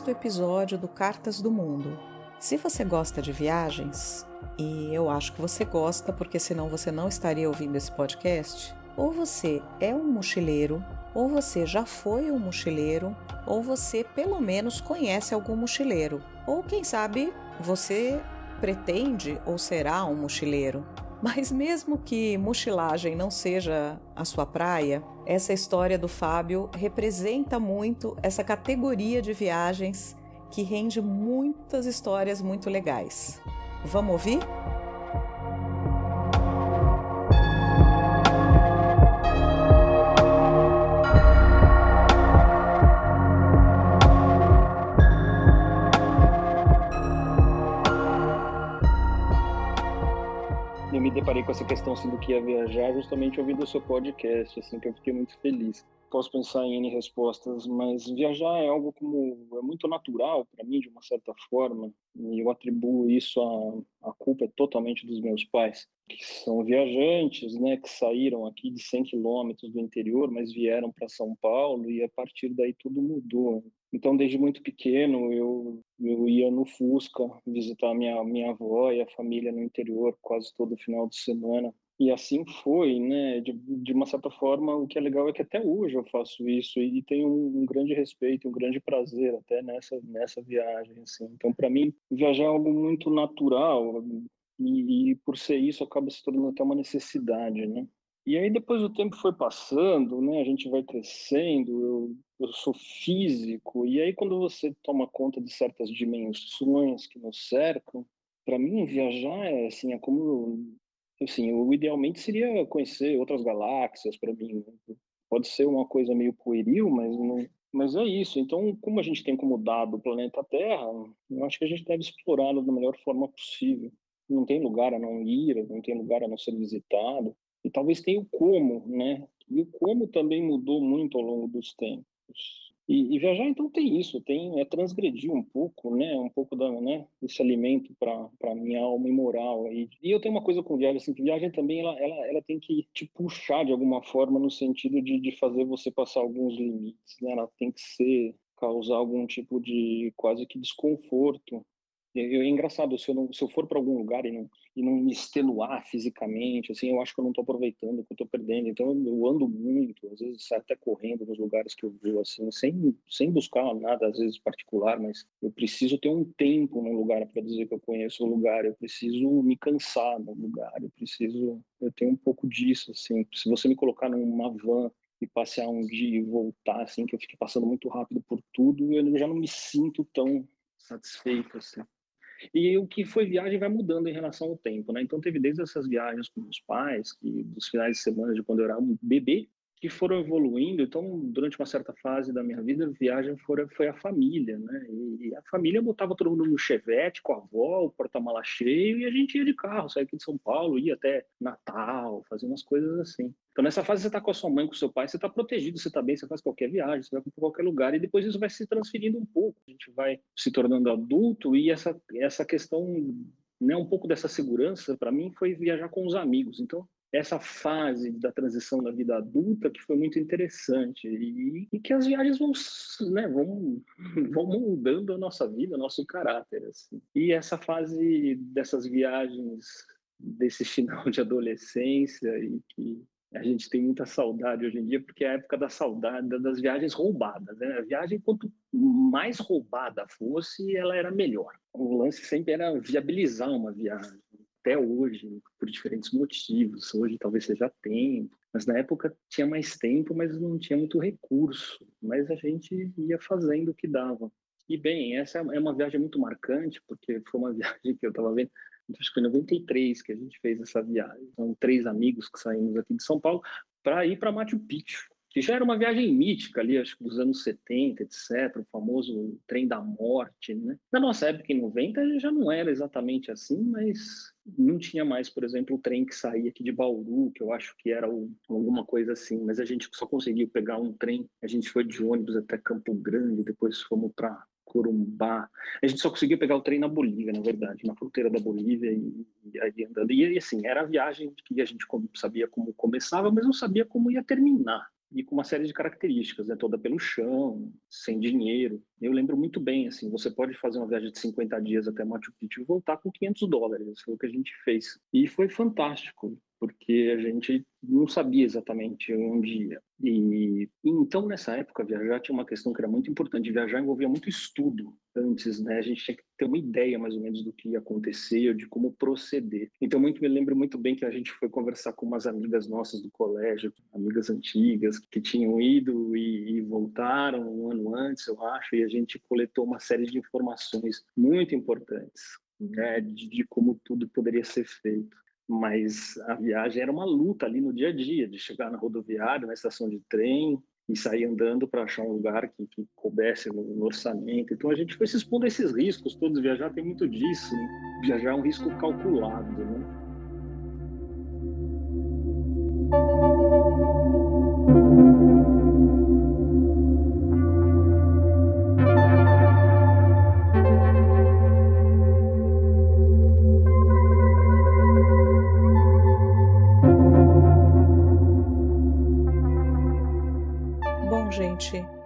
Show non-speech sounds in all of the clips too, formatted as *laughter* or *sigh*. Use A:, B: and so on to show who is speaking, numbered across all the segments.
A: Sexto episódio do Cartas do Mundo. Se você gosta de viagens, e eu acho que você gosta, porque senão você não estaria ouvindo esse podcast, ou você é um mochileiro, ou você já foi um mochileiro, ou você pelo menos conhece algum mochileiro, ou quem sabe você pretende ou será um mochileiro. Mas mesmo que mochilagem não seja a sua praia, essa história do Fábio representa muito essa categoria de viagens que rende muitas histórias muito legais. Vamos ouvir?
B: Deparei com essa questão assim, do que ia viajar justamente ouvindo o seu podcast, assim, que eu fiquei muito feliz. Posso pensar em N respostas, mas viajar é algo como é muito natural para mim de uma certa forma, e eu atribuo isso a a culpa totalmente dos meus pais, que são viajantes, né, que saíram aqui de 100 quilômetros do interior, mas vieram para São Paulo e a partir daí tudo mudou. Então, desde muito pequeno, eu, eu ia no Fusca visitar minha, minha avó e a família no interior quase todo final de semana. E assim foi, né? De, de uma certa forma, o que é legal é que até hoje eu faço isso e tenho um, um grande respeito, um grande prazer até nessa, nessa viagem. Assim. Então, para mim, viajar é algo muito natural e, e, por ser isso, acaba se tornando até uma necessidade, né? E aí depois o tempo foi passando, né? A gente vai crescendo, eu, eu sou físico, e aí quando você toma conta de certas dimensões que nos cercam, para mim viajar é assim, é como assim, o idealmente seria conhecer outras galáxias para mim. Né? Pode ser uma coisa meio pueril, mas não, mas é isso. Então, como a gente tem como dado o planeta Terra, eu acho que a gente deve explorá-lo da melhor forma possível. Não tem lugar a não ir, não tem lugar a não ser visitado e talvez tenha o como, né? E o como também mudou muito ao longo dos tempos. E, e viajar então tem isso, tem é transgredir um pouco, né? Um pouco da, né? Esse alimento para minha alma e moral. E, e eu tenho uma coisa com viagem, assim, que viagem também ela, ela, ela tem que te puxar de alguma forma no sentido de, de fazer você passar alguns limites, né? Ela tem que ser causar algum tipo de quase que desconforto é engraçado, se eu, não, se eu for para algum lugar e não, e não me extenuar fisicamente, assim, eu acho que eu não estou aproveitando, que eu estou perdendo. Então, eu ando muito, às vezes até correndo nos lugares que eu vou, assim, sem, sem buscar nada, às vezes, particular, mas eu preciso ter um tempo num lugar para dizer que eu conheço o lugar, eu preciso me cansar no lugar, eu preciso, eu tenho um pouco disso, assim. Se você me colocar numa van e passear um dia e voltar, assim, que eu fique passando muito rápido por tudo, eu já não me sinto tão satisfeito, assim. E o que foi viagem vai mudando em relação ao tempo, né? Então teve desde essas viagens com meus pais, que dos finais de semana de quando eu era um bebê, que foram evoluindo. Então, durante uma certa fase da minha vida, a viagem foi, foi a família, né? E a família botava todo mundo no chevette com a avó, o porta-mala cheio, e a gente ia de carro, saía aqui de São Paulo, ia até Natal, fazia umas coisas assim. Então, nessa fase, você está com a sua mãe, com o seu pai, você está protegido, você está bem, você faz qualquer viagem, você vai para qualquer lugar, e depois isso vai se transferindo um pouco. A gente vai se tornando adulto, e essa, essa questão né, um pouco dessa segurança, para mim, foi viajar com os amigos. Então, essa fase da transição da vida adulta que foi muito interessante e, e que as viagens vão, né, vão, *laughs* vão moldando a nossa vida, nosso caráter. Assim. E essa fase dessas viagens, desse final de adolescência e que a gente tem muita saudade hoje em dia, porque é a época da saudade, das viagens roubadas. Né? A viagem, quanto mais roubada fosse, ela era melhor. O lance sempre era viabilizar uma viagem até hoje, por diferentes motivos. Hoje talvez seja tempo, mas na época tinha mais tempo, mas não tinha muito recurso. Mas a gente ia fazendo o que dava. E bem, essa é uma viagem muito marcante, porque foi uma *laughs* viagem que eu estava vendo, acho que foi em 93 que a gente fez essa viagem. São três amigos que saímos aqui de São Paulo para ir para Machu Picchu que já era uma viagem mítica ali, acho que dos anos 70, etc., o famoso trem da morte, né? Na nossa época, em 90, já não era exatamente assim, mas não tinha mais, por exemplo, o trem que saía aqui de Bauru, que eu acho que era o, alguma coisa assim, mas a gente só conseguiu pegar um trem, a gente foi de ônibus até Campo Grande, depois fomos para Corumbá. A gente só conseguiu pegar o trem na Bolívia, na verdade, na fronteira da Bolívia e, e aí andando. E assim, era a viagem que a gente sabia como começava, mas não sabia como ia terminar. e com uma série de características, né? toda pelo chão, sem dinheiro. Eu lembro muito bem, assim, você pode fazer uma viagem de 50 dias até Machu Picchu e voltar com 500 dólares, foi o que a gente fez. E foi fantástico, porque a gente não sabia exatamente onde ia. E, e, então, nessa época, viajar tinha uma questão que era muito importante. Viajar envolvia muito estudo antes, né? A gente tinha que ter uma ideia, mais ou menos, do que ia acontecer, de como proceder. Então, muito me lembro muito bem que a gente foi conversar com umas amigas nossas do colégio, amigas antigas, que tinham ido e, e voltaram um ano antes, eu acho, e a gente coletou uma série de informações muito importantes, né? de, de como tudo poderia ser feito mas a viagem era uma luta ali no dia a dia, de chegar na rodoviária, na estação de trem e sair andando para achar um lugar que, que coubesse no, no, orçamento. Então a gente foi se expondo a esses riscos todos. Viajar tem muito disso, né? viajar é um risco calculado, né?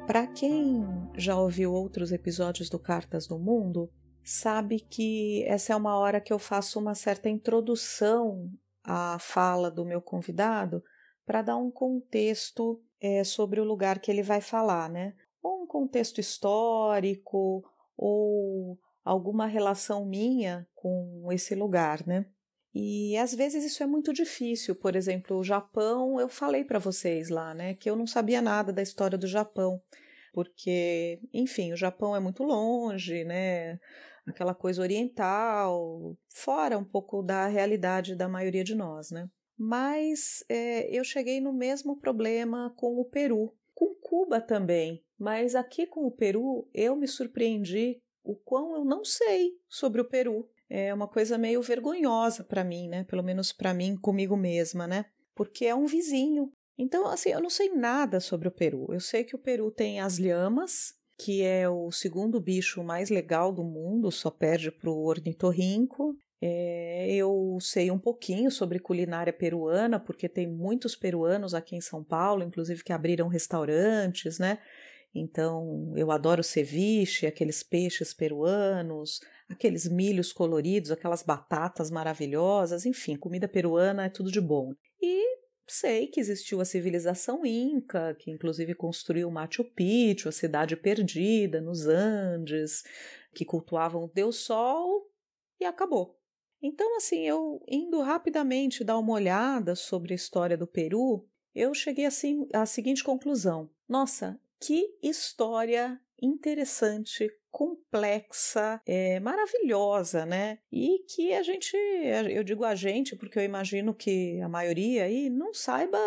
A: Para quem já ouviu outros episódios do Cartas do Mundo, sabe que essa é uma hora que eu faço uma certa introdução à fala do meu convidado para dar um contexto é, sobre o lugar que ele vai falar, né? Ou um contexto histórico, ou alguma relação minha com esse lugar, né? E às vezes isso é muito difícil. Por exemplo, o Japão, eu falei para vocês lá, né, que eu não sabia nada da história do Japão porque, enfim, o Japão é muito longe, né? Aquela coisa oriental, fora um pouco da realidade da maioria de nós, né? Mas é, eu cheguei no mesmo problema com o Peru, com Cuba também, mas aqui com o Peru eu me surpreendi o quão eu não sei sobre o Peru. É uma coisa meio vergonhosa para mim, né? Pelo menos para mim, comigo mesma, né? Porque é um vizinho, então, assim, eu não sei nada sobre o Peru. Eu sei que o Peru tem as lhamas, que é o segundo bicho mais legal do mundo, só perde para o ornitorrinco. É, eu sei um pouquinho sobre culinária peruana, porque tem muitos peruanos aqui em São Paulo, inclusive que abriram restaurantes, né? Então, eu adoro ceviche, aqueles peixes peruanos, aqueles milhos coloridos, aquelas batatas maravilhosas, enfim, comida peruana é tudo de bom. E sei que existiu a civilização inca, que inclusive construiu Machu Picchu, a cidade perdida nos Andes, que cultuavam o Deus Sol e acabou. Então, assim, eu indo rapidamente dar uma olhada sobre a história do Peru, eu cheguei assim à seguinte conclusão: nossa, que história interessante, complexa, é, maravilhosa, né? E que a gente, eu digo a gente, porque eu imagino que a maioria aí não saiba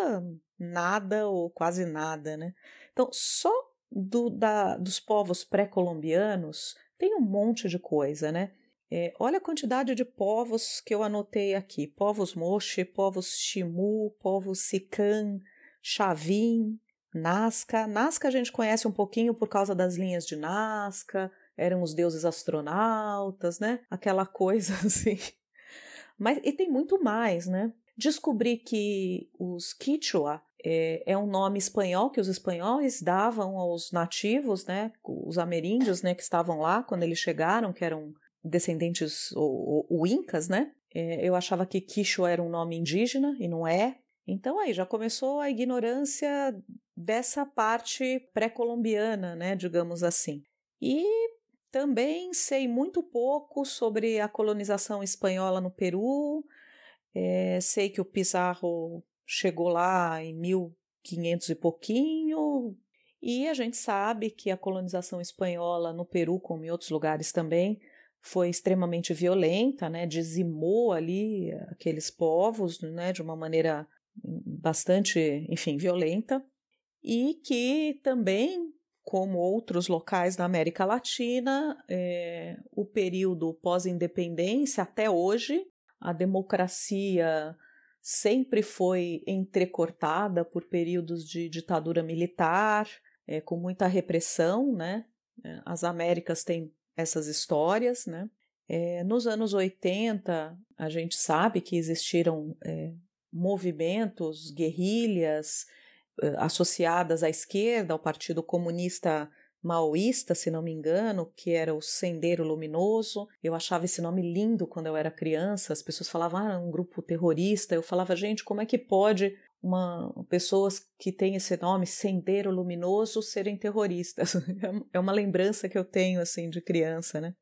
A: nada ou quase nada, né? Então, só do, da, dos povos pré-colombianos tem um monte de coisa, né? É, olha a quantidade de povos que eu anotei aqui: povos Moche, povos Chimu, povos Sican, Chavin, Nazca. Nazca a gente conhece um pouquinho por causa das linhas de Nazca, eram os deuses astronautas, né? Aquela *laughs* coisa assim. Mas e tem muito mais, né? Descobri que os Quichua é, é, um nome espanhol que os espanhóis davam aos nativos, né? Os ameríndios, né? Que estavam lá quando eles chegaram, que eram descendentes ou, ou, ou incas, né? É, eu achava que Quichua era um nome indígena e não é. Então aí já começou a ignorância dessa parte pré-colombiana, né, digamos assim. E também sei muito pouco sobre a colonização espanhola no Peru. É, sei que o Pizarro chegou lá em 1500 e pouquinho, e a gente sabe que a colonização espanhola no Peru, como em outros lugares também, foi extremamente violenta, né? Dizimou ali aqueles povos, né? De uma maneira bastante, enfim, violenta, e que também, como outros locais da América Latina, é, o período pós-independência até hoje, a democracia sempre foi entrecortada por períodos de ditadura militar, é, com muita repressão, né? É, as Américas têm essas histórias, né? É, nos anos 80, a gente sabe que existiram é, movimentos, guerrilhas, uh, associadas à esquerda, ao Partido Comunista maoísta, se não me engano, que era o Sendeiro Luminoso. Eu achava esse nome lindo quando eu era criança. As pessoas falavam, ah, um grupo terrorista. Eu falava, gente, como é que pode uma pessoas que têm esse nome, Sendeiro Luminoso, serem terroristas? *laughs* é uma lembrança que eu tenho assim de criança, né?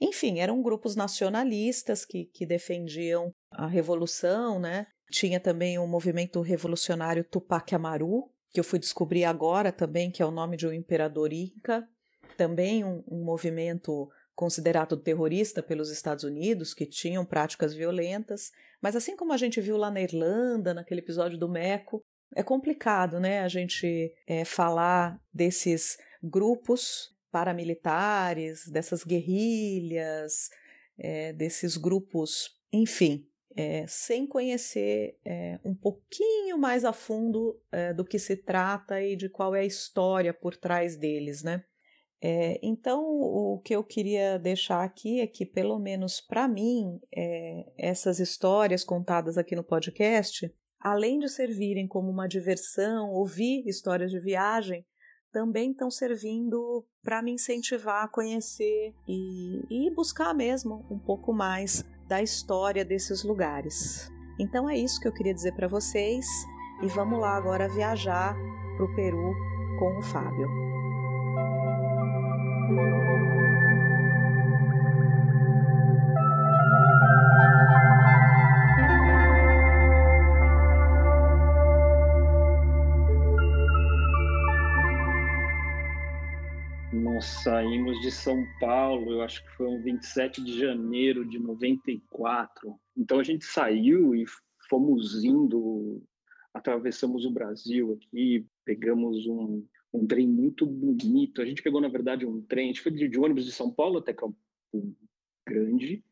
A: Enfim, eram grupos nacionalistas que, que defendiam a revolução, né? Tinha também o movimento revolucionário Tupac Amaru, que eu fui descobrir agora também, que é o nome de um imperador inca, também um, um movimento considerado terrorista pelos Estados Unidos, que tinham práticas violentas, mas assim como a gente viu lá na Irlanda, naquele episódio do Meco, é complicado, né, a gente é, falar desses grupos paramilitares, dessas guerrilhas, é, desses grupos, enfim, é, sem conhecer é, um pouquinho mais a fundo é, do que se trata e de qual é a história por trás deles, né? Então, o que eu queria deixar aqui é que, pelo menos para mim, essas histórias contadas aqui no podcast, além de servirem como uma diversão, ouvir histórias de viagem, também estão servindo para me incentivar a conhecer e, e buscar mesmo um pouco mais da história desses lugares. Então é isso que eu queria dizer para vocês e vamos lá agora viajar para o Peru com o Fábio.
B: Saímos de São Paulo, eu acho que foi um 27 de janeiro de 94. Então a gente saiu e fomos indo, atravessamos o Brasil aqui, pegamos um, um trem muito bonito. A gente pegou, na verdade, um trem, a gente foi de, de ônibus de São Paulo até Campo Grande,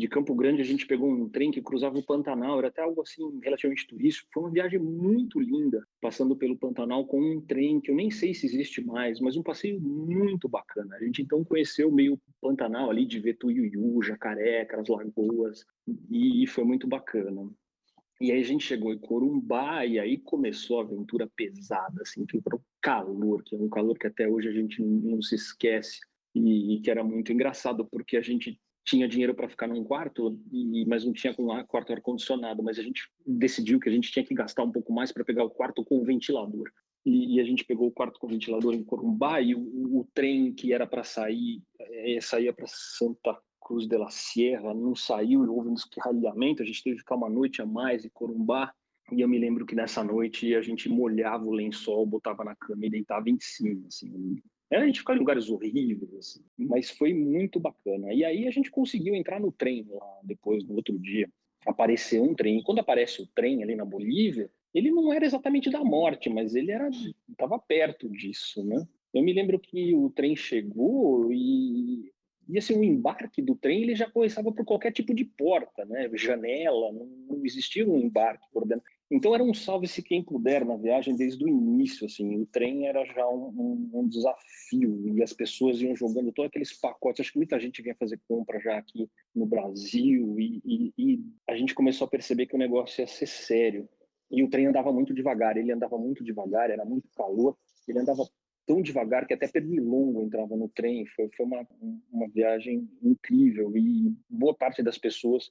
B: de Campo Grande a gente pegou um trem que cruzava o Pantanal, era até algo assim relativamente turístico. Foi uma viagem muito linda, passando pelo Pantanal com um trem que eu nem sei se existe mais, mas um passeio muito bacana. A gente então conheceu meio Pantanal ali de Vetuiuiu, Jacaré, aquelas lagoas, e foi muito bacana. E aí a gente chegou em Corumbá e aí começou a aventura pesada, assim, que para o calor, que é um calor que até hoje a gente não se esquece e, e que era muito engraçado porque a gente tinha dinheiro para ficar num quarto, e, mas não tinha com quarto ar-condicionado. Mas a gente decidiu que a gente tinha que gastar um pouco mais para pegar o quarto com ventilador. E, e, a gente pegou o quarto com ventilador em Corumbá e o, o trem que era para sair, é, saía para Santa Cruz de la Sierra, não saiu, houve um escarralhamento, a gente teve que ficar uma noite a mais em Corumbá. E eu me lembro que nessa noite a gente molhava o lençol, botava na cama e deitava em cima, assim, a gente ficou em lugares horríveis, assim, mas foi muito bacana. E aí a gente conseguiu entrar no trem lá depois, no outro dia. Apareceu um trem. Quando aparece o trem ali na Bolívia, ele não era exatamente da morte, mas ele era estava perto disso, né? Eu me lembro que o trem chegou e, e assim, o embarque do trem ele já começava por qualquer tipo de porta, né? Janela, não, não existia um embarque por dentro. Então era um salve-se quem puder na viagem desde o início, assim, o trem era já um, um, um, desafio e as pessoas iam jogando todos aqueles pacotes, acho que muita gente vinha fazer compra já aqui no Brasil e, e, e a gente começou a perceber que o negócio ia ser sério. E o trem andava muito devagar, ele andava muito devagar, era muito calor, ele andava tão devagar que até pernilongo entrava no trem, foi, foi uma, uma viagem incrível. E boa parte das pessoas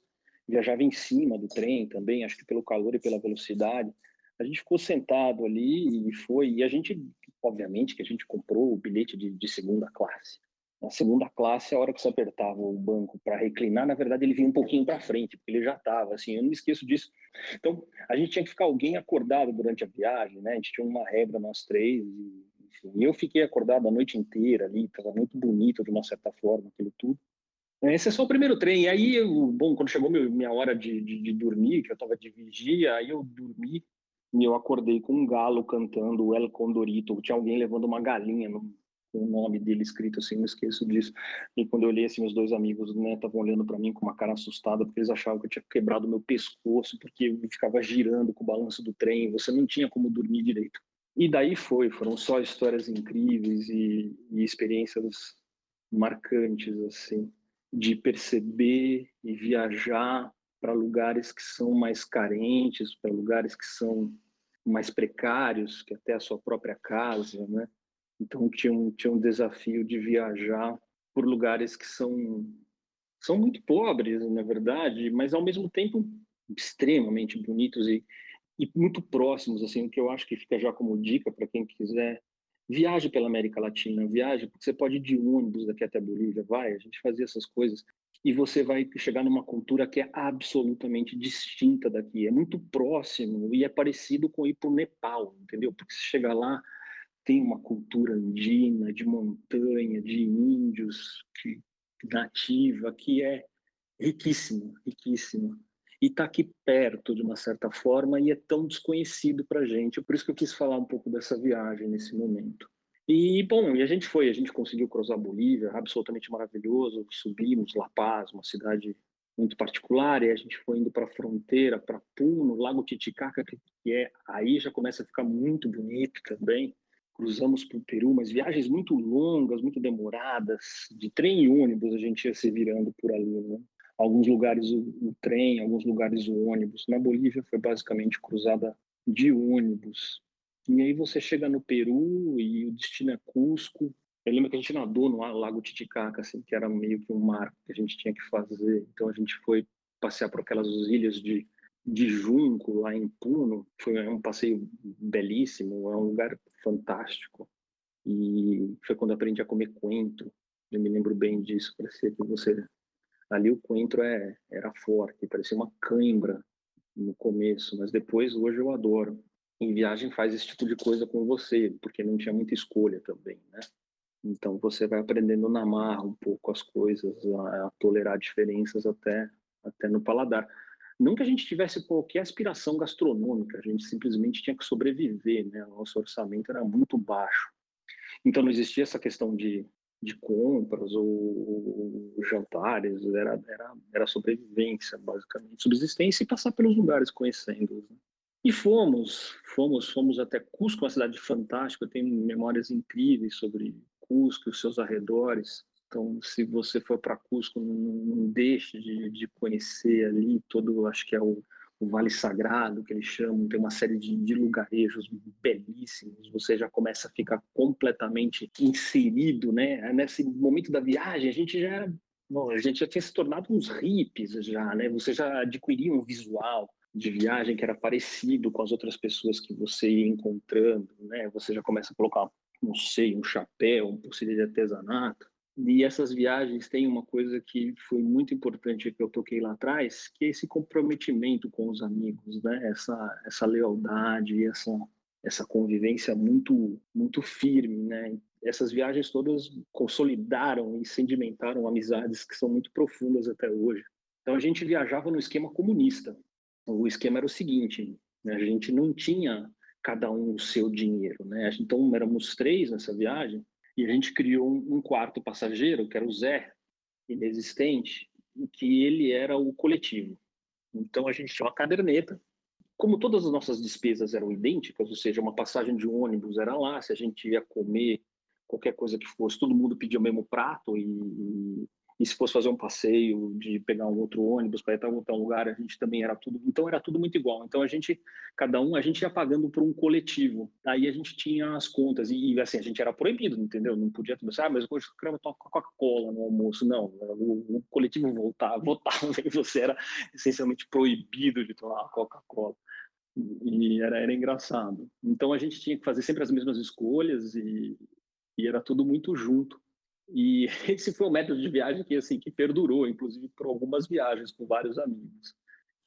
B: viajava em cima do trem também, acho que pelo calor e pela velocidade. A gente ficou sentado ali e foi. E a gente, obviamente, que a gente comprou o bilhete de, de segunda classe. Na segunda classe, a hora que você apertava o banco para reclinar, na verdade ele vinha um pouquinho para frente, porque ele já estava, assim, eu não me esqueço disso. Então, a gente tinha que ficar alguém acordado durante a viagem, né? A gente tinha uma regra, nós três, e, enfim, eu fiquei acordado a noite inteira ali, estava muito bonito de uma certa forma, aquilo tudo. Esse é só o primeiro trem. E aí, eu, bom, quando chegou meu, minha hora de, de, de, dormir, que eu estava de vigia, aí eu dormi e eu acordei com um galo cantando El Condorito. Tinha alguém levando uma galinha no, o nome dele escrito assim, não esqueço disso. E quando eu olhei assim, meus dois amigos, né, estavam olhando para mim com uma cara assustada, porque eles achavam que eu tinha quebrado meu pescoço, porque eu ficava girando com o balanço do trem, você não tinha como dormir direito. E daí foi, foram só histórias incríveis e, e experiências marcantes, assim de perceber e viajar para lugares que são mais carentes, para lugares que são mais precários que até a sua própria casa, né? Então tinha um, tinha um desafio de viajar por lugares que são são muito pobres, na verdade, mas ao mesmo tempo extremamente bonitos e, e muito próximos, assim, o que eu acho que fica já como dica para quem quiser viaje pela América Latina, viaje, porque você pode ir de ônibus daqui até a Bolívia, vai, a gente fazia essas coisas, e você vai chegar numa cultura que é absolutamente distinta daqui, é muito próximo e é parecido com ir para o Nepal, entendeu? Porque você chega lá, tem uma cultura andina, de montanha, de índios, que, nativa, que é riquíssima, riquíssima. E está aqui perto, de uma certa forma, e é tão desconhecido para a gente. Por isso que eu quis falar um pouco dessa viagem nesse momento. E, bom, e a gente foi, a gente conseguiu cruzar a Bolívia, absolutamente maravilhoso. Subimos La Paz, uma cidade muito particular, e a gente foi indo para a fronteira, para Puno, Lago Titicaca, que é aí já começa a ficar muito bonito também. Cruzamos para o Peru, mas viagens muito longas, muito demoradas, de trem e ônibus a gente ia se virando por ali, né? Alguns lugares o, o trem, alguns lugares o ônibus. Na Bolívia foi basicamente cruzada de ônibus. E aí você chega no Peru e o destino é Cusco. Eu lembro que a gente nadou no Lago Titicaca, assim, que era meio que um mar que a gente tinha que fazer. Então a gente foi passear por aquelas ilhas de, de Junco, lá em Puno. Foi um passeio belíssimo, é um lugar fantástico. E foi quando aprendi a comer coentro. Eu me lembro bem disso, parecia que você... Ali o coentro é, era forte, parecia uma cãibra no começo, mas depois, hoje eu adoro em viagem faz esse tipo de coisa com você, porque não tinha muita escolha também, né? Então você vai aprendendo na marra um pouco as coisas, a, a tolerar diferenças até até no paladar. Não que a gente tivesse qualquer aspiração gastronômica, a gente simplesmente tinha que sobreviver, né? O nosso orçamento era muito baixo. Então não existia essa questão de, de compras ou, ou jantares, era, era, era sobrevivência, basicamente. Subsistência e passar pelos lugares conhecendo-os. Né? E fomos, fomos, fomos até Cusco, uma cidade fantástica, eu tenho memórias incríveis sobre Cusco e os seus arredores. Então, se você for para Cusco, não, não deixe de, de, conhecer ali todo, acho que é o, o, Vale Sagrado, que eles chamam, tem uma série de, de lugarejos belíssimos, você já começa a ficar completamente inserido, né? Nesse momento da viagem, a gente já bom, a gente já tinha se tornado uns hippies já, né? Você já adquiria um visual, de viagem que era parecido com as outras pessoas que você ia encontrando, né? Você já começa a colocar, não sei, um chapéu, um pulseira de artesanato. E essas viagens têm uma coisa que foi muito importante que eu toquei lá atrás, que é esse comprometimento com os amigos, né? Essa essa lealdade, essa essa convivência muito muito firme, né? Essas viagens todas consolidaram e sedimentaram amizades que são muito profundas até hoje. Então a gente viajava no esquema comunista, o esquema era o seguinte: né, a gente não tinha cada um o seu dinheiro, né? Então éramos três nessa viagem e a gente criou um quarto passageiro que era o Zé, inexistente, que ele era o coletivo. Então a gente tinha uma caderneta. Como todas as nossas despesas eram idênticas, ou seja, uma passagem de ônibus era lá, se a gente ia comer qualquer coisa que fosse, todo mundo pedia o mesmo prato e, e se fosse fazer um passeio de pegar um outro ônibus para ir para outro lugar, a gente também era tudo, então era tudo muito igual. Então a gente, cada um, a gente ia pagando por um coletivo. Aí a gente tinha as contas e, e assim, a gente era proibido, entendeu? Não podia pensar, ah, mas hoje eu tomar Coca-Cola no almoço. Não, o, o coletivo voltava, *laughs* votava e você era essencialmente proibido de tomar Coca-Cola. E era, era engraçado. Então a gente tinha que fazer sempre as mesmas escolhas e, e era tudo muito junto. E *laughs* esse foi um método de viagem que assim que perdurou, inclusive por algumas viagens com vários amigos.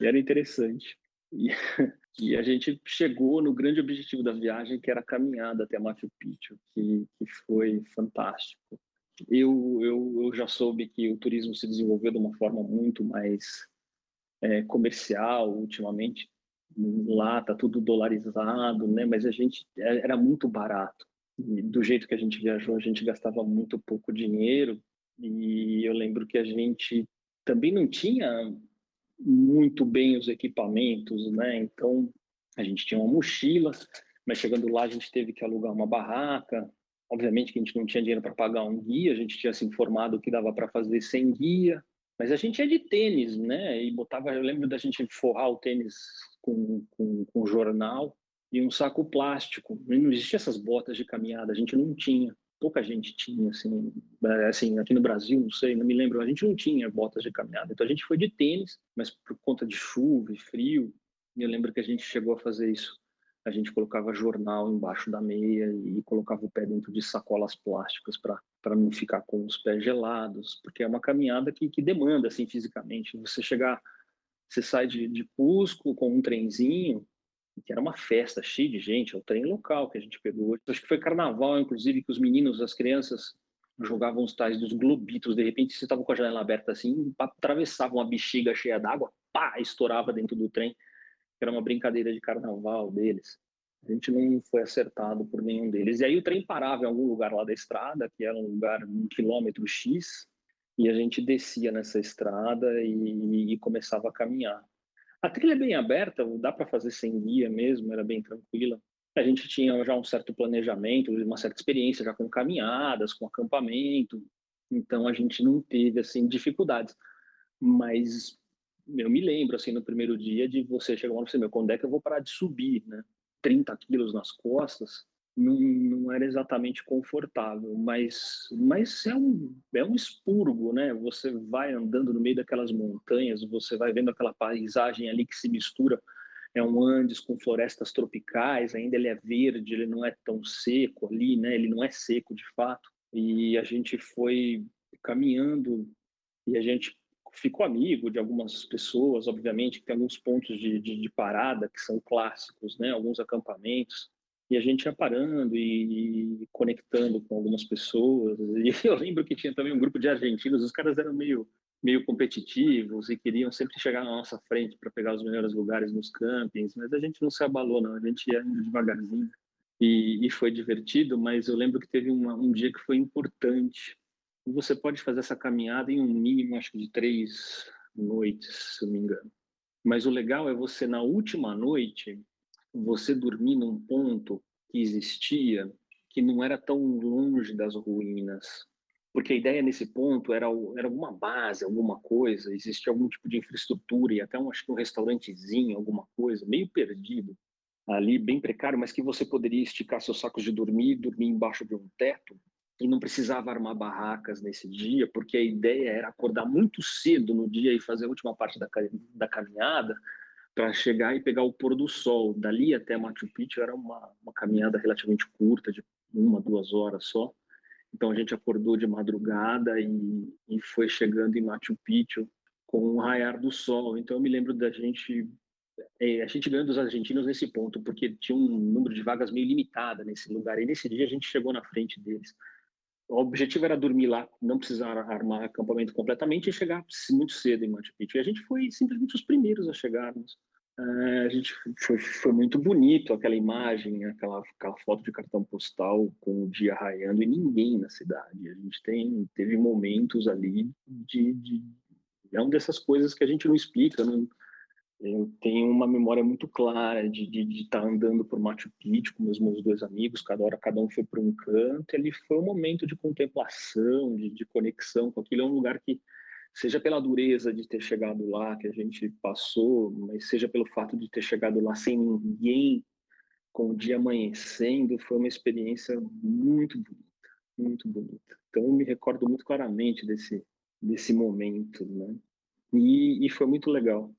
B: E era interessante. E, *laughs* e a gente chegou no grande objetivo da viagem, que era a caminhada até Machu Picchu, que, que foi fantástico. Eu, eu, eu já soube que o turismo se desenvolveu de uma forma muito mais é, comercial ultimamente. Lá está tudo dolarizado, né? mas a gente é, era muito barato. E do jeito que a gente viajou, a gente gastava muito pouco dinheiro. E eu lembro que a gente também não tinha muito bem os equipamentos, né? Então a gente tinha uma mochila, mas chegando lá a gente teve que alugar uma barraca. Obviamente que a gente não tinha dinheiro para pagar um guia, a gente tinha se informado que dava para fazer sem guia, mas a gente ia de tênis, né? E botava, eu lembro da gente forrar o tênis com, com, com jornal e um saco plástico. Não existia essas botas de caminhada, a gente não tinha. Pouca gente tinha, assim, é, assim, aqui no Brasil, não sei, não me lembro, a gente não tinha botas de caminhada. Então a gente foi de tênis, mas por conta de chuva e frio, eu lembro que a gente chegou a fazer isso. A gente colocava jornal embaixo da meia e colocava o pé dentro de sacolas plásticas para não ficar com os pés gelados, porque é uma caminhada que, que demanda, assim, fisicamente. Você chegar, você sai de, de Cusco com um trenzinho, que era uma festa cheia de gente, é o trem local que a gente pegou. Acho que foi carnaval, inclusive, que os meninos, as crianças jogavam os tais dos globitos, de repente você estava com a janela aberta assim, atravessava uma bexiga cheia d'água, pá, estourava dentro do trem. Era uma brincadeira de carnaval deles. A gente não foi acertado por nenhum deles. E aí o trem parava em algum lugar lá da estrada, que era um lugar um quilômetro X, e a gente descia nessa estrada e, e começava a caminhar. A trilha é bem aberta, dá para fazer sem guia mesmo, era bem tranquila. A gente tinha já um certo planejamento, uma certa experiência já com caminhadas, com acampamento, então a gente não teve assim dificuldades. Mas eu me lembro assim no primeiro dia de você chegar lá e você, meu, quando é que eu vou parar de subir, né? 30 quilos nas costas, não, não era exatamente confortável, mas, mas é, um, é um expurgo, né? Você vai andando no meio daquelas montanhas, você vai vendo aquela paisagem ali que se mistura. É um Andes com florestas tropicais, ainda ele é verde, ele não é tão seco ali, né? Ele não é seco de fato. E a gente foi caminhando e a gente ficou amigo de algumas pessoas, obviamente, que tem alguns pontos de, de, de parada que são clássicos, né? Alguns acampamentos e a gente ia parando e, conectando com algumas pessoas. E *laughs* eu lembro que tinha também um grupo de argentinos, os caras eram meio, meio competitivos e queriam sempre chegar na nossa frente para pegar os melhores lugares nos campings, mas a gente não se abalou, não, a gente ia indo devagarzinho. E, e foi divertido, mas eu lembro que teve uma, um dia que foi importante. Você pode fazer essa caminhada em um mínimo, acho que de três noites, se não me engano. Mas o legal é você, na última noite, você dormir num ponto que existia que não era tão longe das ruínas. Porque a ideia nesse ponto era, era alguma base, alguma coisa, existia algum tipo de infraestrutura e até um, acho que um restaurantezinho, alguma coisa, meio perdido ali, bem precário, mas que você poderia esticar seus sacos de dormir, dormir embaixo de um teto e não precisava armar barracas nesse dia, porque a ideia era acordar muito cedo no dia e fazer a última parte da, da caminhada, para chegar e pegar o pôr do sol. Dali até Machu Picchu era uma, uma caminhada relativamente curta, de uma, duas horas só. Então a gente acordou de madrugada e, e foi chegando em Machu Picchu com o raiar do sol. Então eu me lembro da gente é, a gente ganhou dos argentinos nesse ponto, porque tinha um número de vagas meio limitada nesse lugar. E nesse dia a gente chegou na frente deles. O objetivo era dormir lá, não precisar armar acampamento completamente e chegar muito cedo em Machu Picchu. E a gente foi simplesmente os primeiros a chegarmos. Uh, a gente foi, foi, muito bonito aquela imagem, aquela, aquela foto de cartão postal com o dia raiando e ninguém na cidade. A gente tem, teve momentos ali de, de é uma dessas coisas que a gente não explica, não, eu tenho uma memória muito clara de estar tá andando por Machu Picchu com meus, meus dois amigos, cada hora cada um foi para um canto, e ali foi um momento de contemplação, de, de conexão com aquilo. É um lugar que, seja pela dureza de ter chegado lá, que a gente passou, mas seja pelo fato de ter chegado lá sem ninguém, com o dia amanhecendo, foi uma experiência muito bonita, muito bonita. Então, eu me recordo muito claramente desse, desse momento, né? E, e foi muito legal.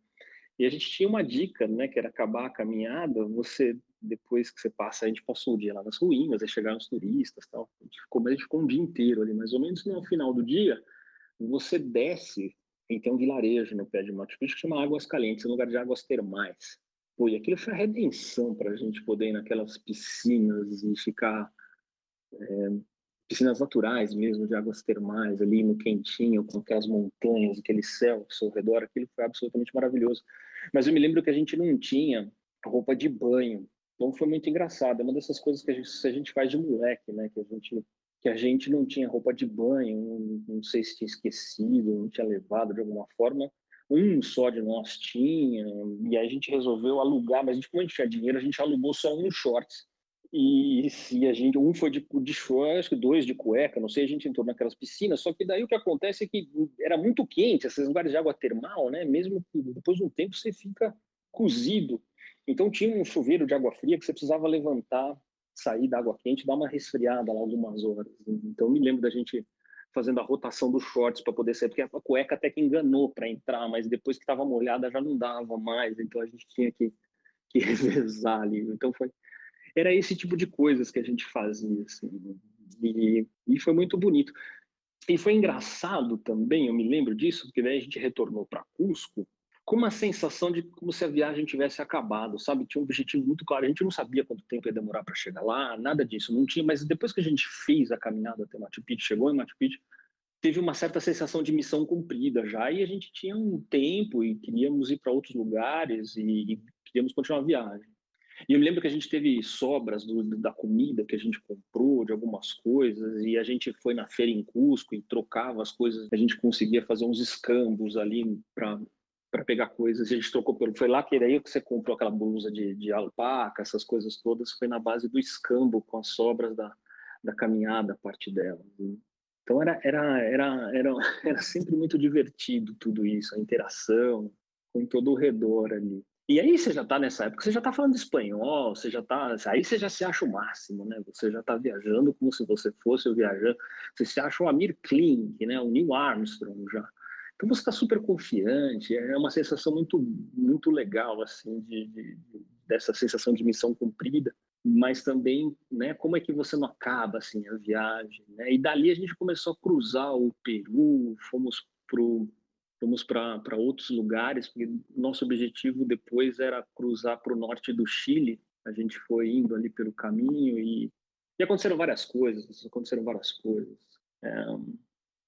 B: E a gente tinha uma dica, né, que era acabar a caminhada, você, depois que você passa, a gente passou o dia lá nas ruínas, aí chegaram os turistas tal, a gente ficou, a gente ficou um dia inteiro ali, mais ou menos no final do dia, você desce, e tem um vilarejo no pé de Machu Picchu que chama Águas Calientes, é um lugar de águas termais. Pô, e aquilo foi a redenção para a gente poder ir naquelas piscinas e ficar é, piscinas naturais mesmo, de águas termais, ali no quentinho, com aquelas montanhas, aquele céu ao seu redor, aquilo foi absolutamente maravilhoso. Mas eu me lembro que a gente não tinha roupa de banho, então foi muito engraçado. É uma dessas coisas que a gente, a gente faz de moleque, né? Que a gente que a gente não tinha roupa de banho, não, não sei se tinha esquecido, não tinha levado de alguma forma. Um só de nós tinha, e aí a gente resolveu alugar, mas a gente, como a gente tinha dinheiro, a gente alugou só um shorts e se a gente, um foi de, de dois de cueca, não sei, a gente entrou naquelas piscinas, só que daí o que acontece é que era muito quente, esses lugares de água termal, né? Mesmo que depois de um tempo você fica cozido. Então tinha um chuveiro de água fria que você precisava levantar, sair da água quente, dar uma resfriada lá algumas horas. Então me lembro da gente fazendo a rotação dos shorts para poder sair, porque a cueca até que enganou para entrar, mas depois que estava molhada já não dava mais, então a gente tinha que, que *laughs* revezar ali. Então foi era esse tipo de coisas que a gente fazia, assim, e, e foi muito bonito. E foi engraçado também, eu me lembro disso, porque daí a gente retornou para Cusco com uma sensação de como se a viagem tivesse acabado, sabe? Tinha um objetivo muito claro. A gente não sabia quanto tempo ia demorar para chegar lá, nada disso, não tinha. Mas depois que a gente fez a caminhada até Machu Picchu, chegou em Machu Picchu, teve uma certa sensação de missão cumprida já, e a gente tinha um tempo e queríamos ir para outros lugares e, e queríamos continuar a viagem. E eu me lembro que a gente teve sobras do, da comida que a gente comprou, de algumas coisas, e a gente foi na feira em Cusco e trocava as coisas. A gente conseguia fazer uns escambos ali para para pegar coisas. E a gente trocou pelo. Foi lá que era aí que você comprou aquela blusa de, de alpaca, essas coisas todas. Foi na base do escambo com as sobras da, da caminhada, parte dela. Então era, era, era, era, *laughs* era sempre muito divertido tudo isso, a interação com todo o redor ali. E aí você já está nessa época, você já está falando espanhol, você já está, aí você já se acha o máximo, né? Você já está viajando como se você fosse o viajante, você se acha o Amir Klink, né? O Neil Armstrong já. Então você está super confiante, é uma sensação muito muito legal assim de, de, de, dessa sensação de missão cumprida, mas também, né? Como é que você não acaba assim a viagem, né? E dali a gente começou a cruzar o Peru, fomos pro fomos para outros lugares, porque nosso objetivo depois era cruzar para o norte do Chile. A gente foi indo ali pelo caminho e, e aconteceram várias coisas, aconteceram várias coisas. É,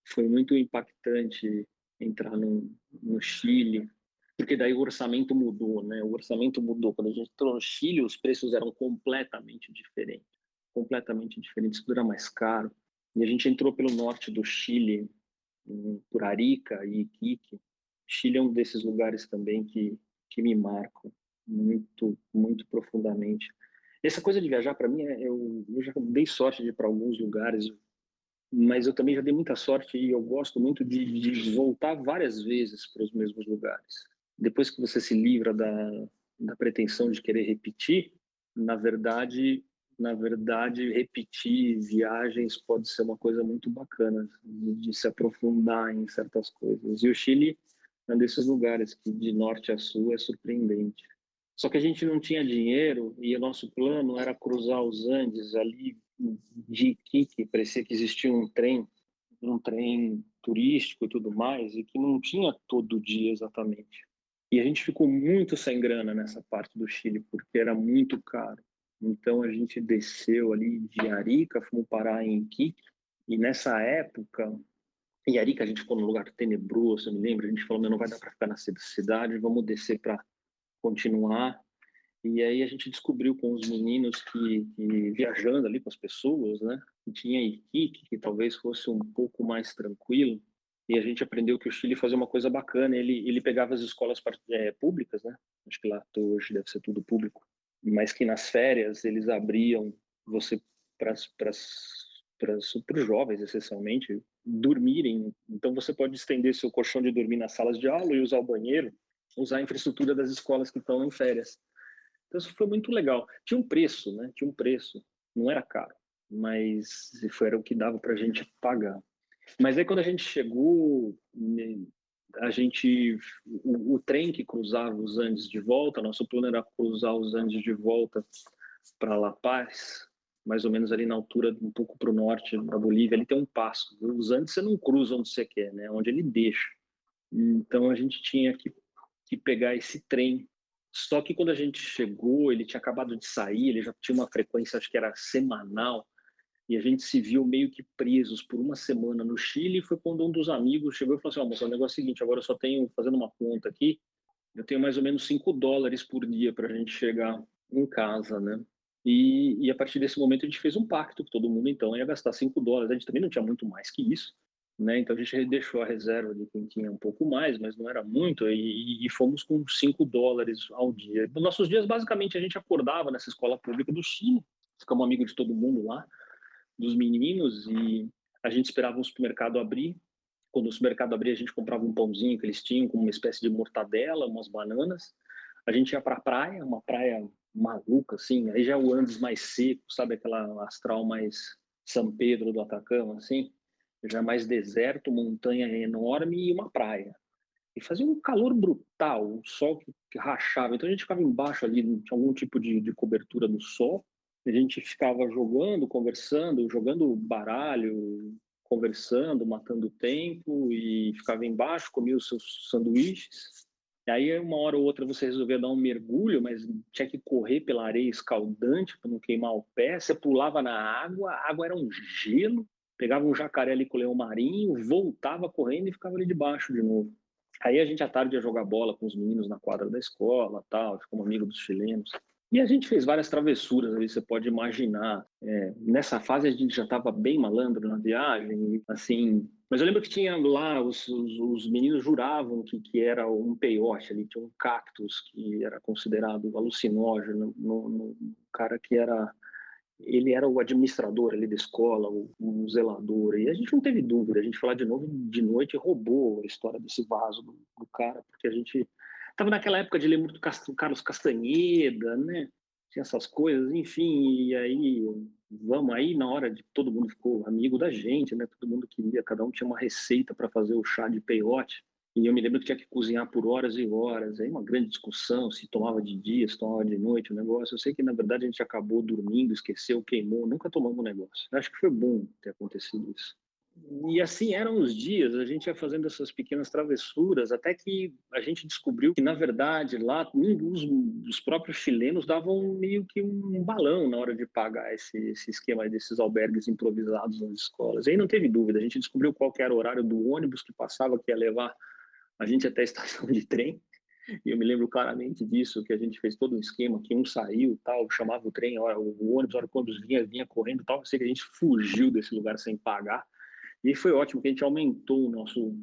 B: foi muito impactante entrar no, no Chile, porque daí o orçamento mudou, né? O orçamento mudou. Quando a gente entrou no Chile, os preços eram completamente diferentes, completamente diferentes, tudo era mais caro. E a gente entrou pelo norte do Chile, por Arica e Iquique. Chile é um desses lugares também que, que me marcam muito, muito profundamente. Essa coisa de viajar, para mim, é, eu, eu já dei sorte de ir para alguns lugares, mas eu também já dei muita sorte e eu gosto muito de, de voltar várias vezes para os mesmos lugares. Depois que você se livra da, da pretensão de querer repetir, na verdade, na verdade, repetir viagens pode ser uma coisa muito bacana, de, de, se aprofundar em certas coisas. E o Chile é um desses lugares que, de norte a sul, é surpreendente. Só que a gente não tinha dinheiro e o nosso plano era cruzar os Andes ali de Iquique, parecia que existia um trem, um trem turístico e tudo mais, e que não tinha todo dia exatamente. E a gente ficou muito sem grana nessa parte do Chile, porque era muito caro. Então a gente desceu ali de Arica, fomos parar em Iquique, e nessa época, em Arica a gente ficou num lugar tenebroso, eu me lembro, a gente falou, não vai dar para ficar na cidade, vamos descer para continuar. E aí a gente descobriu com os meninos que, que, viajando ali com as pessoas, né, que tinha Iquique, que talvez fosse um pouco mais tranquilo, e a gente aprendeu que o Chile fazia uma coisa bacana, ele, ele pegava as escolas é, públicas, né, acho que lá hoje deve ser tudo público, mas que nas férias eles abriam você para os jovens, essencialmente, dormirem. Então você pode estender seu colchão de dormir nas salas de aula e usar o banheiro, usar a infraestrutura das escolas que estão em férias. Então isso foi muito legal. Tinha um preço, né? Tinha um preço. Não era caro, mas era o que dava para a gente pagar. Mas aí quando a gente chegou, a gente o, o, trem que cruzava os Andes de volta, nosso plano era cruzar os Andes de volta para La Paz, mais ou menos ali na altura um pouco para o norte da Bolívia, ali tem um passo. Os Andes você não cruza onde você quer, né? Onde ele deixa. Então a gente tinha que, que pegar esse trem. Só que quando a gente chegou, ele tinha acabado de sair, ele já tinha uma frequência, acho que era semanal e a gente se viu meio que presos por uma semana no Chile. Foi quando um dos amigos chegou e falou assim: oh, moça, o negócio é o seguinte, agora eu só tenho, fazendo uma conta aqui, eu tenho mais ou menos 5 dólares por dia para a gente chegar em casa, né? E, e, a partir desse momento a gente fez um pacto que todo mundo então ia gastar 5 dólares. A gente também não tinha muito mais que isso, né? Então a gente deixou a reserva de quem tinha um pouco mais, mas não era muito, e, e fomos com 5 dólares ao dia. Nos nossos dias, basicamente, a gente acordava nessa escola pública do Chile, ficamos amigos de todo mundo lá, dos meninos e a gente esperava o supermercado abrir. Quando o supermercado abria, a gente comprava um pãozinho que eles tinham, com uma espécie de mortadela, umas bananas. a gente ia para a praia, uma praia maluca, assim, aí já é o Andes mais seco, sabe aquela astral mais São Pedro do Atacama, assim, já é mais deserto, montanha enorme e uma praia. E fazia um calor brutal, um sol que, que rachava. Então a gente ficava embaixo ali, tinha algum tipo de, de cobertura do sol. A gente ficava jogando, conversando, jogando baralho, conversando, matando tempo e ficava embaixo, comia os seus sanduíches. E aí, uma hora ou outra, você resolvia dar um mergulho, mas tinha que correr pela areia escaldante para não queimar o pé. Você pulava na água, a água era um gelo. Pegava um jacaré ali com o leão marinho, voltava correndo e ficava ali debaixo de novo. Aí a gente à tarde ia jogar bola com os meninos na quadra da escola, tal, como amigo dos chilenos. E a gente fez várias travessuras ali, você pode imaginar. É, nessa fase a gente já estava bem malandro na viagem, assim. Mas eu lembro que tinha lá, os, os, os meninos juravam que, que era um peiote ali, tinha um cactus que era considerado alucinógeno, no, no, cara que era ele era o administrador ali da escola, o, o, zelador, e a gente não teve dúvida, a gente falar de novo de noite roubou a história desse vaso do, do cara, porque a gente Tava naquela época de ler muito Carlos Castanheda, né? Tinha essas coisas, enfim, e aí vamos aí na hora de todo mundo ficou amigo da gente, né? Todo mundo queria, cada um tinha uma receita para fazer o chá de peiote. E eu me lembro que tinha que cozinhar por horas e horas. Aí uma grande discussão, se tomava de dia, se tomava de noite o negócio. Eu sei que, na verdade, a gente acabou dormindo, esqueceu, queimou, nunca tomamos o negócio. Eu acho que foi bom ter acontecido isso. E assim eram os dias, a gente ia fazendo essas pequenas travessuras, até que a gente descobriu que, na verdade, lá, um dos, dos próprios chilenos davam meio que um balão na hora de pagar esse, esse esquema desses albergues improvisados nas escolas. E aí não teve dúvida, a gente descobriu qual era o horário do ônibus que passava, que ia levar a gente até a *laughs* estação de trem. E eu me lembro claramente disso, que a gente fez todo um esquema, que um saiu, tal, chamava o trem, o ônibus, hora que vinha, vinha correndo, tal. Sei que a gente fugiu desse lugar sem pagar e foi ótimo que a gente aumentou o nosso,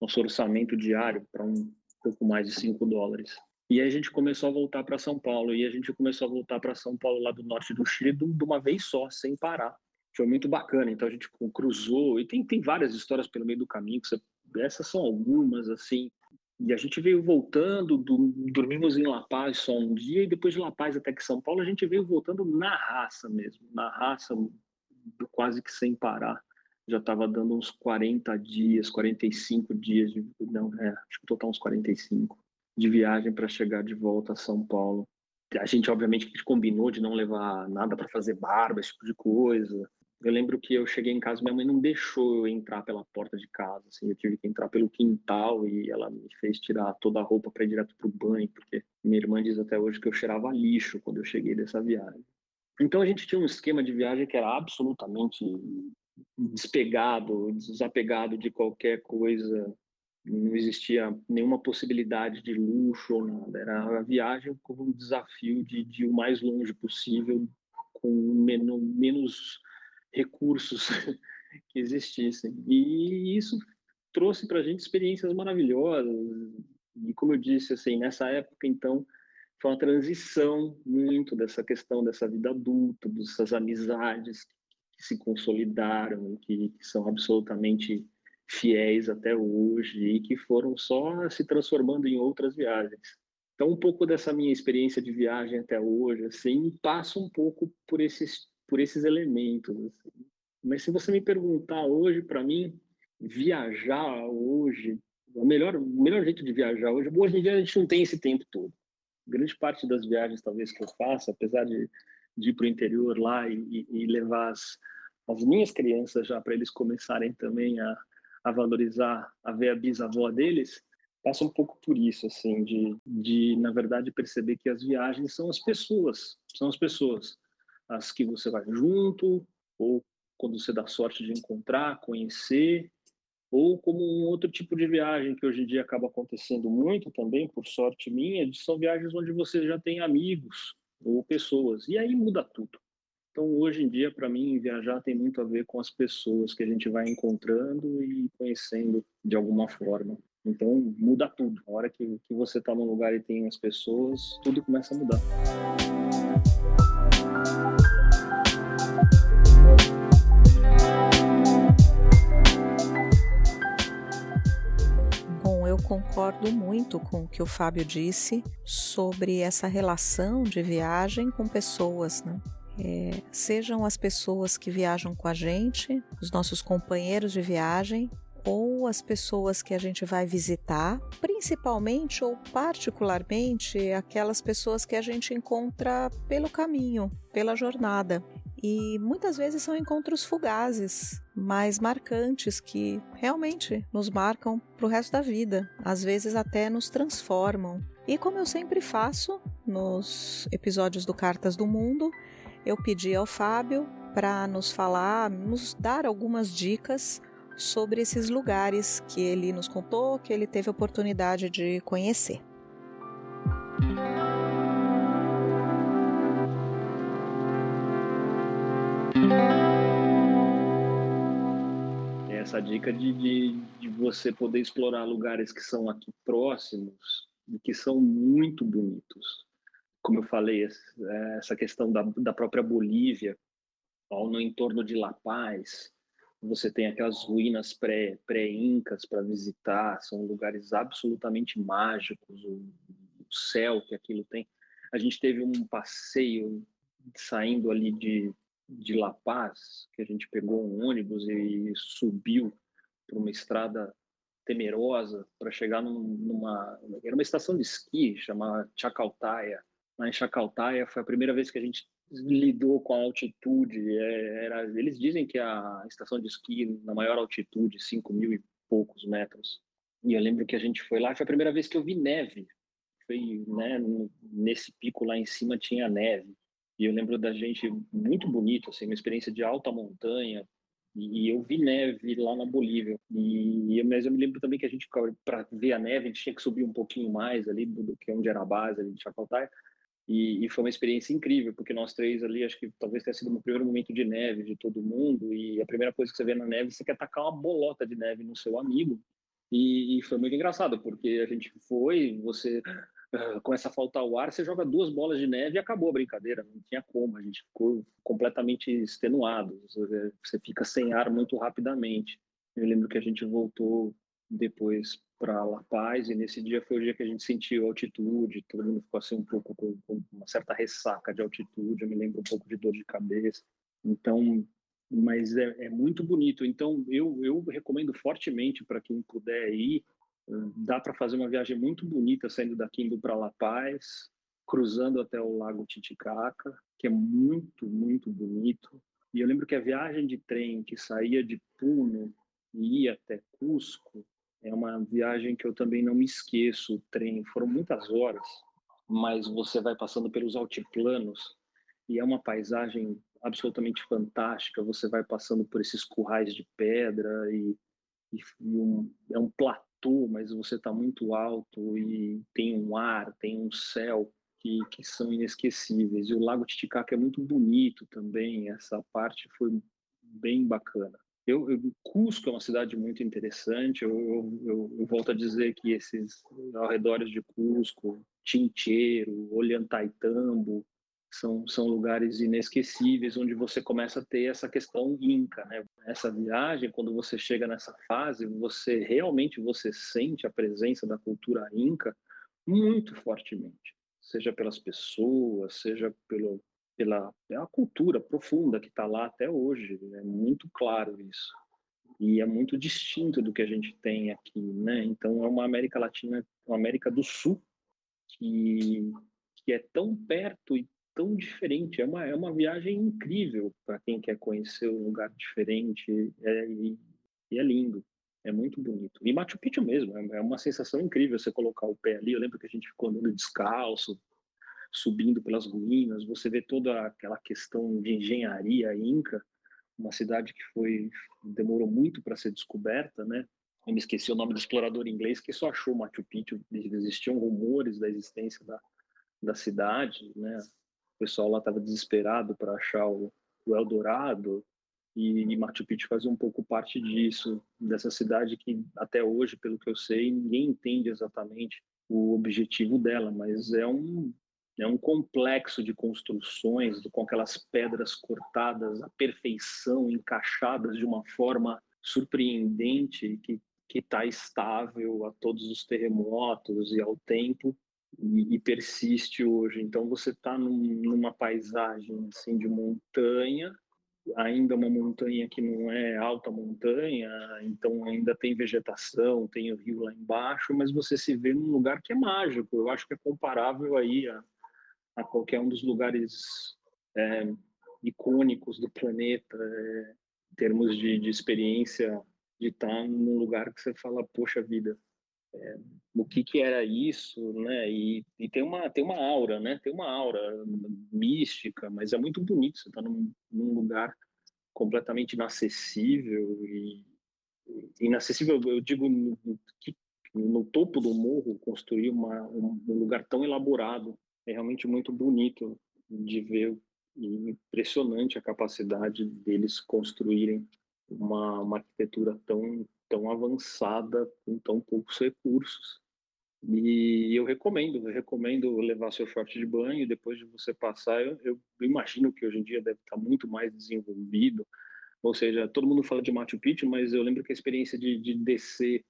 B: nosso orçamento diário para um pouco mais de 5 dólares. E aí a gente começou a voltar para São Paulo. E a gente começou a voltar para São Paulo, lá do norte do Chile, de uma vez só, sem parar. Foi muito bacana. Então a gente cruzou. E tem, tem várias histórias pelo meio do caminho. Você, essas são algumas, assim. E a gente veio voltando, do, dormimos em La Paz só um dia, e depois de La Paz até que São Paulo, a gente veio voltando na raça mesmo, na raça, quase que sem parar já estava dando uns 40 dias, 45 dias, de, não, é, acho que total uns 45 de viagem para chegar de volta a São Paulo. A gente, obviamente, combinou de não levar nada para fazer barba, esse tipo de coisa. Eu lembro que eu cheguei em casa, minha mãe não deixou eu entrar pela porta de casa, assim, eu tive que entrar pelo quintal e ela me fez tirar toda a roupa para ir direto pro banho, porque minha irmã diz até hoje que eu cheirava lixo quando eu cheguei dessa viagem. Então a gente tinha um esquema de viagem que era absolutamente despegado, desapegado de qualquer coisa, não existia nenhuma possibilidade de luxo ou nada. Era a viagem como um desafio de, de ir o mais longe possível, com menos, menos recursos *laughs* que existissem. E isso trouxe para a gente experiências maravilhosas. E como eu disse, assim, nessa época, então, foi uma transição muito dessa questão dessa vida adulta, dessas amizades que se consolidaram, que, que são absolutamente fiéis até hoje e que foram só se transformando em outras viagens. Então, um pouco dessa minha experiência de viagem até hoje, assim, passa um pouco por esses, por esses elementos. Assim. Mas se você me perguntar hoje, para mim, viajar hoje, o melhor, o melhor jeito de viajar hoje, hoje em dia a gente não tem esse tempo todo. Grande parte das viagens, talvez, que eu faça, apesar de de ir para o interior lá e, e levar as, as minhas crianças já para eles começarem também a, a valorizar, a ver a bisavó deles, passa um pouco por isso, assim, de, de, na verdade, perceber que as viagens são as pessoas, são as pessoas, as que você vai junto, ou quando você dá sorte de encontrar, conhecer, ou como um outro tipo de viagem que hoje em dia acaba acontecendo muito também, por sorte minha, são viagens onde você já tem amigos, ou pessoas. E aí muda tudo. Então, hoje em dia, para mim, viajar tem muito a ver com as pessoas que a gente vai encontrando e conhecendo de alguma forma. Então, muda tudo. A hora que, que você está num lugar e tem as pessoas, tudo começa a mudar.
A: Concordo muito com o que o Fábio disse sobre essa relação de viagem com pessoas, né? É, sejam as pessoas que viajam com a gente, os nossos companheiros de viagem, ou as pessoas que a gente vai visitar, principalmente ou particularmente aquelas pessoas que a gente encontra pelo caminho, pela jornada. E muitas vezes são encontros fugazes, mas marcantes que realmente nos marcam para o resto da vida, às vezes até nos transformam. E como eu sempre faço nos episódios do Cartas do Mundo, eu pedi ao Fábio para nos falar, nos dar algumas dicas sobre esses lugares que ele nos contou, que ele teve a oportunidade de conhecer.
B: Essa dica de, de, de você poder explorar lugares que são aqui próximos e que são muito bonitos. Como eu falei, essa questão da, da própria Bolívia, no entorno de La Paz, você tem aquelas ruínas pré-incas pré para visitar, são lugares absolutamente mágicos, o, o, céu que aquilo tem. A gente teve um passeio saindo ali de, de La Paz, que a gente pegou um ônibus e subiu por uma estrada temerosa para chegar num, numa era uma estação de esqui chamada Chacaltaya. Lá em Chacaltaya foi a primeira vez que a gente lidou com a altitude. É, era, eles dizem que a estação de esqui na maior altitude, 5 mil e poucos metros. E eu lembro que a gente foi lá, foi a primeira vez que eu vi neve. Foi, né, nesse pico lá em cima tinha neve. E eu lembro da gente muito bonito, assim, uma experiência de alta montanha. E eu vi neve lá na Bolívia. E mas eu me lembro também que a gente para ver a neve, a gente tinha que subir um pouquinho mais ali do, do que onde era a base ali de Chacaltaya. E, e, foi uma experiência incrível, porque nós três ali, acho que talvez tenha sido o primeiro momento de neve de todo mundo. E a primeira coisa que você vê na neve, você quer tacar uma bolota de neve no seu amigo. E, e foi muito engraçado, porque a gente foi, você uh, começa a faltar o ar, você joga duas bolas de neve e acabou a brincadeira. Não tinha como, a gente ficou completamente extenuado. Você fica sem ar muito rapidamente. Eu lembro que a gente voltou depois para La Paz, e nesse dia foi o dia que a gente sentiu altitude, todo mundo ficou assim um pouco com, com, uma certa ressaca de altitude, eu me lembro um pouco de dor de cabeça. Então, mas é, é muito bonito. Então, eu, eu recomendo fortemente para quem puder ir, dá para fazer uma viagem muito bonita saindo daqui indo para La Paz, cruzando até o Lago Titicaca, que é muito, muito bonito. E eu lembro que a viagem de trem que saía de Puno e ia até Cusco, é uma viagem que eu também não me esqueço. O trem foram muitas horas, mas você vai passando pelos altiplanos e é uma paisagem absolutamente fantástica. Você vai passando por esses currais de pedra e, e, um, é um platô, mas você está muito alto e tem um ar, tem um céu que, que são inesquecíveis. E o Lago Titicaca é muito bonito também. Essa parte foi bem bacana. Eu, eu, Cusco é uma cidade muito interessante. Eu, eu, eu, volto a dizer que esses arredores de Cusco, Tincheiro, Ollantaytambo, são, são lugares inesquecíveis onde você começa a ter essa questão inca, né? Essa viagem, quando você chega nessa fase, você realmente você sente a presença da cultura inca muito fortemente, seja pelas pessoas, seja pelo pela, pela cultura profunda que está lá até hoje. É muito claro isso. E é muito distinto do que a gente tem aqui, né? Então é uma América Latina, uma América do Sul que, que é tão perto e tão diferente. É uma, é uma viagem incrível para quem quer conhecer um lugar diferente. É, e, e, é lindo, é muito bonito. E Machu Picchu mesmo, é, é uma sensação incrível você colocar o pé ali. Eu lembro que a gente ficou andando descalço, subindo pelas ruínas, você vê toda aquela questão de engenharia inca, uma cidade que foi demorou muito para ser descoberta, né? Eu me esqueci o nome do explorador inglês que só achou Machu Picchu, existiam rumores da existência da, da cidade, né? O pessoal lá estava desesperado para achar o, o Eldorado, e, Machu Picchu faz um pouco parte disso, dessa cidade que até hoje, pelo que eu sei, ninguém entende exatamente o objetivo dela, mas é um é um complexo de construções com aquelas pedras cortadas à perfeição, encaixadas de uma forma surpreendente que que está estável a todos os terremotos e ao tempo e, e persiste hoje. Então você está num, numa paisagem assim de montanha, ainda uma montanha que não é alta montanha, então ainda tem vegetação, tem o rio lá embaixo, mas você se vê num lugar que é mágico. Eu acho que é comparável aí a, a qualquer um dos lugares é, icônicos do planeta, é, em termos de, de experiência de estar num lugar que você fala, poxa vida, o que que era isso, né? E, e, tem uma tem uma aura, né? Tem uma aura mística, mas é muito bonito. Você está num, num, lugar completamente inacessível e inacessível. Eu digo no, no topo do morro construir uma, um, um lugar tão elaborado é realmente muito bonito de ver e impressionante a capacidade deles construírem uma, uma arquitetura tão tão avançada com tão poucos recursos. E eu recomendo, eu recomendo levar seu short de banho depois de você passar. Eu, eu, imagino que hoje em dia deve estar muito mais desenvolvido. Ou seja, todo mundo fala de Machu Picchu, mas eu lembro que a experiência de, de descer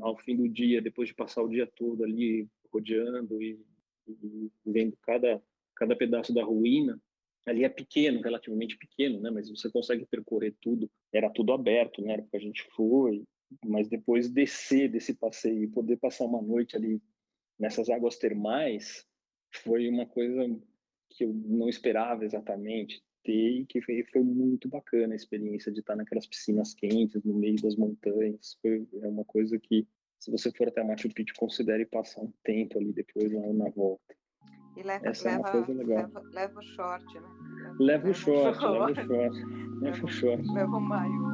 B: ao fim do dia, depois de passar o dia todo ali rodeando e, e vendo cada, cada pedaço da ruína, ali é pequeno, relativamente pequeno, né? Mas você consegue percorrer tudo. Era tudo aberto, né? Porque a gente foi mas depois descer desse passeio e poder passar uma noite ali nessas águas termais foi uma coisa que eu não esperava exatamente ter e que foi, foi muito bacana a experiência de estar naquelas piscinas quentes no meio das montanhas foi é uma coisa que se você for até Machu Picchu considere passar um tempo ali depois lá na volta
A: e leva, Essa leva, é uma coisa legal. Leva, leva o short, né?
B: Leva, leva o short, leva o short. Leva o short.
A: Leva o maiô.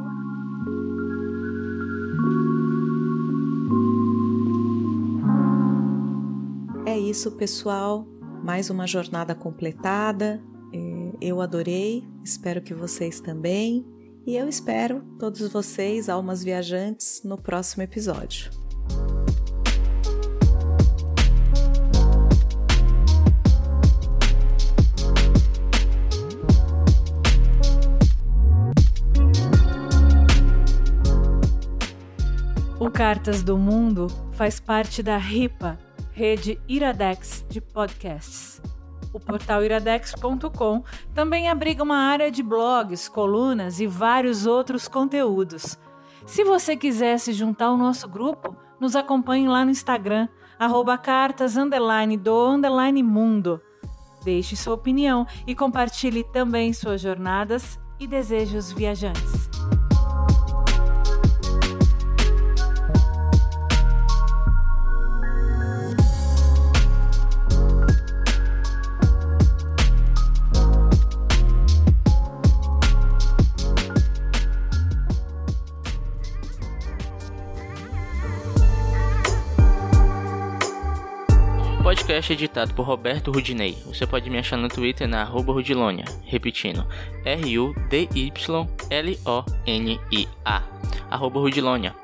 A: É isso, pessoal. Mais uma jornada completada. É, eu adorei, espero que vocês também. E eu espero todos vocês, almas viajantes, no próximo episódio.
C: Cartas do Mundo faz parte da RIPA rede Iradex de podcasts. O portal iradex.com também abriga uma área de blogs, colunas e vários outros conteúdos. Se você quiser se juntar ao nosso grupo, nos acompanhe lá no Instagram, arroba cartas underline do underline mundo. Deixe sua opinião e compartilhe também suas jornadas e desejos viajantes.
D: Podcast editado por Roberto Rudinei. Você pode me achar no Twitter na arroba Rudilonia, repetindo, R-U-D-Y-L-O-N-I-A, arroba Rudilonia.